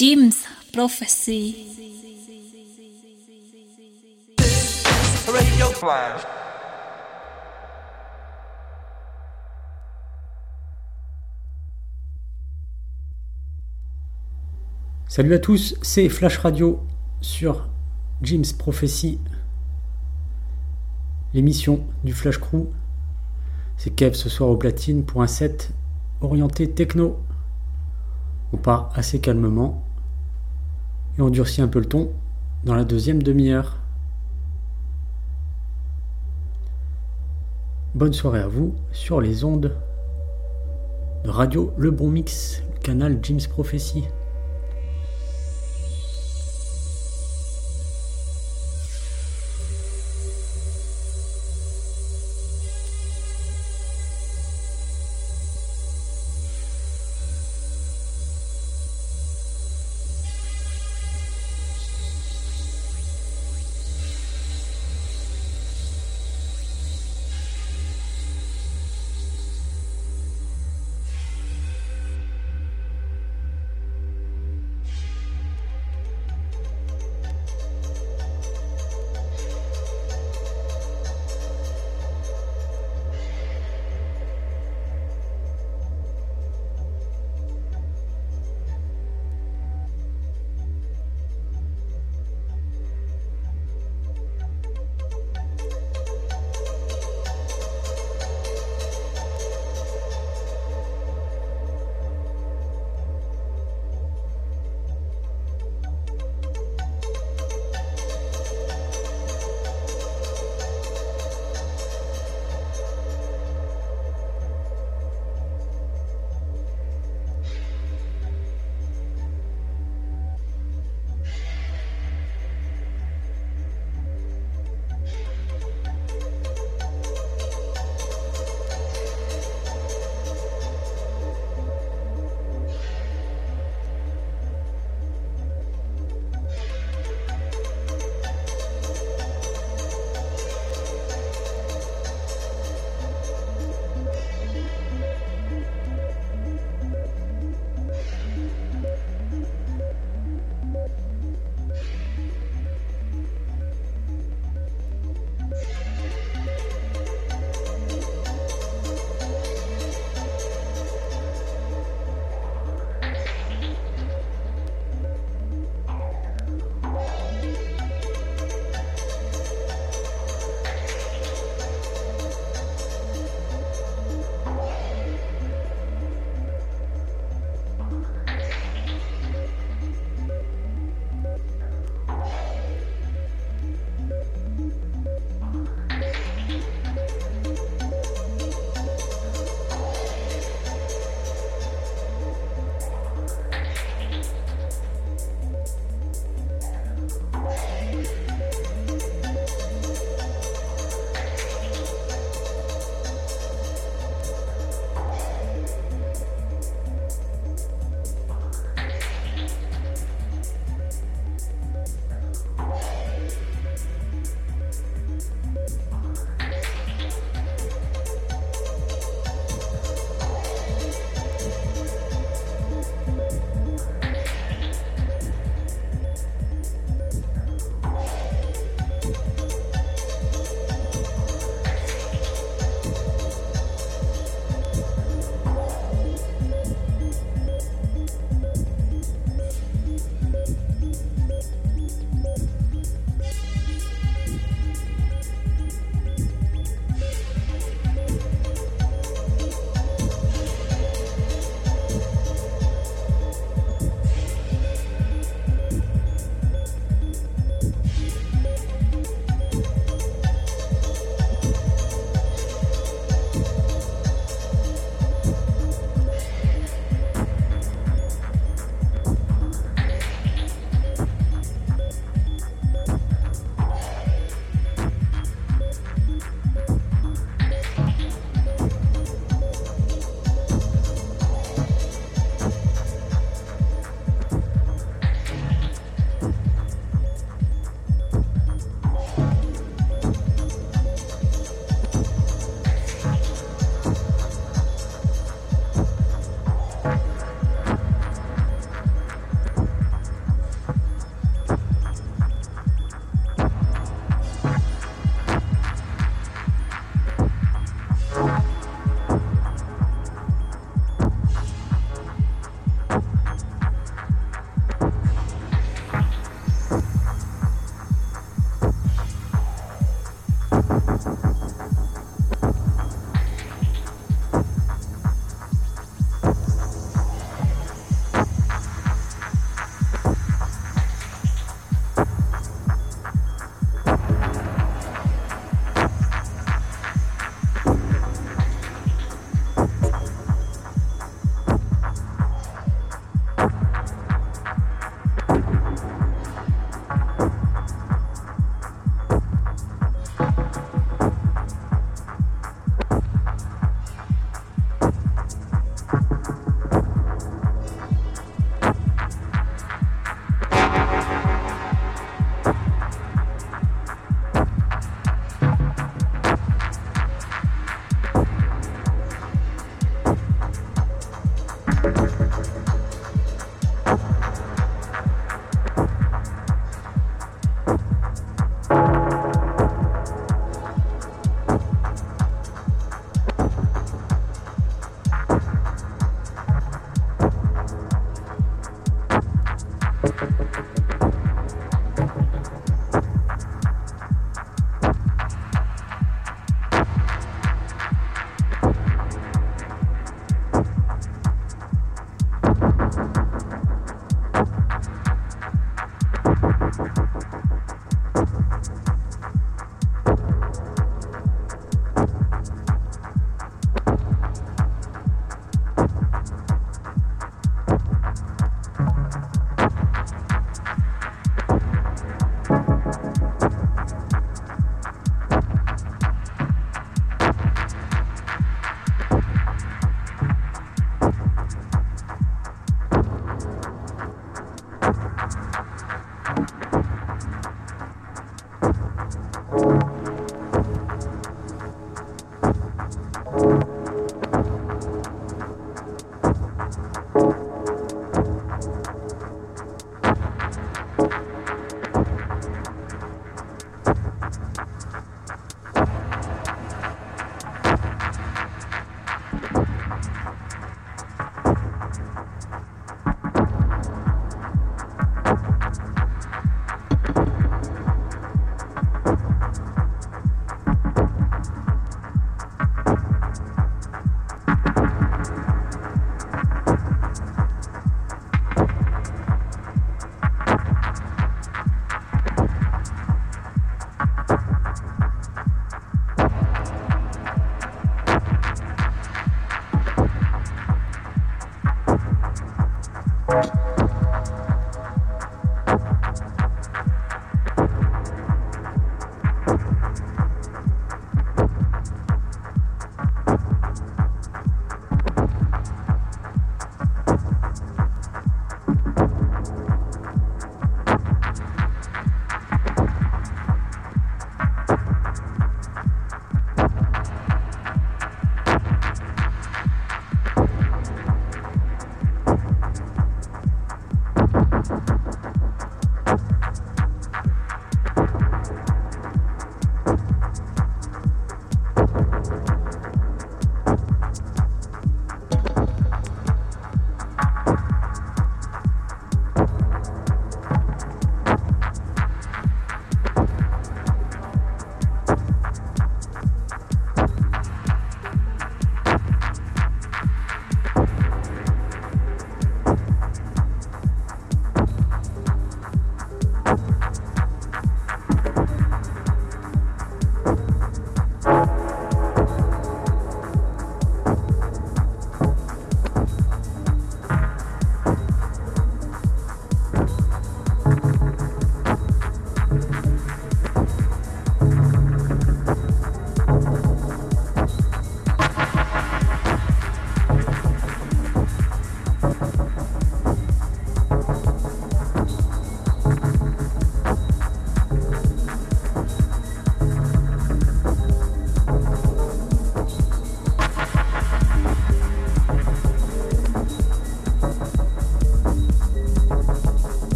Jim's Prophecy. Radio Flash. Salut à tous, c'est Flash Radio sur Jim's Prophecy, l'émission du Flash Crew. C'est Kev ce soir au platine pour un set orienté techno. On part assez calmement et on un peu le ton dans la deuxième demi-heure. Bonne soirée à vous sur les ondes de Radio Le Bon Mix, canal Jim's Prophecy.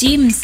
Jim's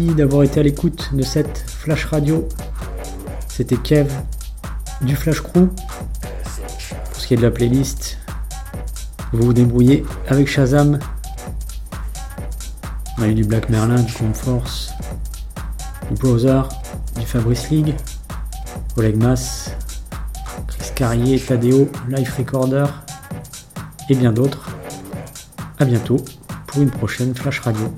D'avoir été à l'écoute de cette Flash Radio. C'était Kev du Flash Crew. Pour ce qui est de la playlist, vous vous débrouillez avec Shazam. On a eu du Black Merlin, du Comforce, du Browser, du Fabrice League, Oleg Mas, Chris Carrier, Tadeo, Life Recorder et bien d'autres. A bientôt pour une prochaine Flash Radio.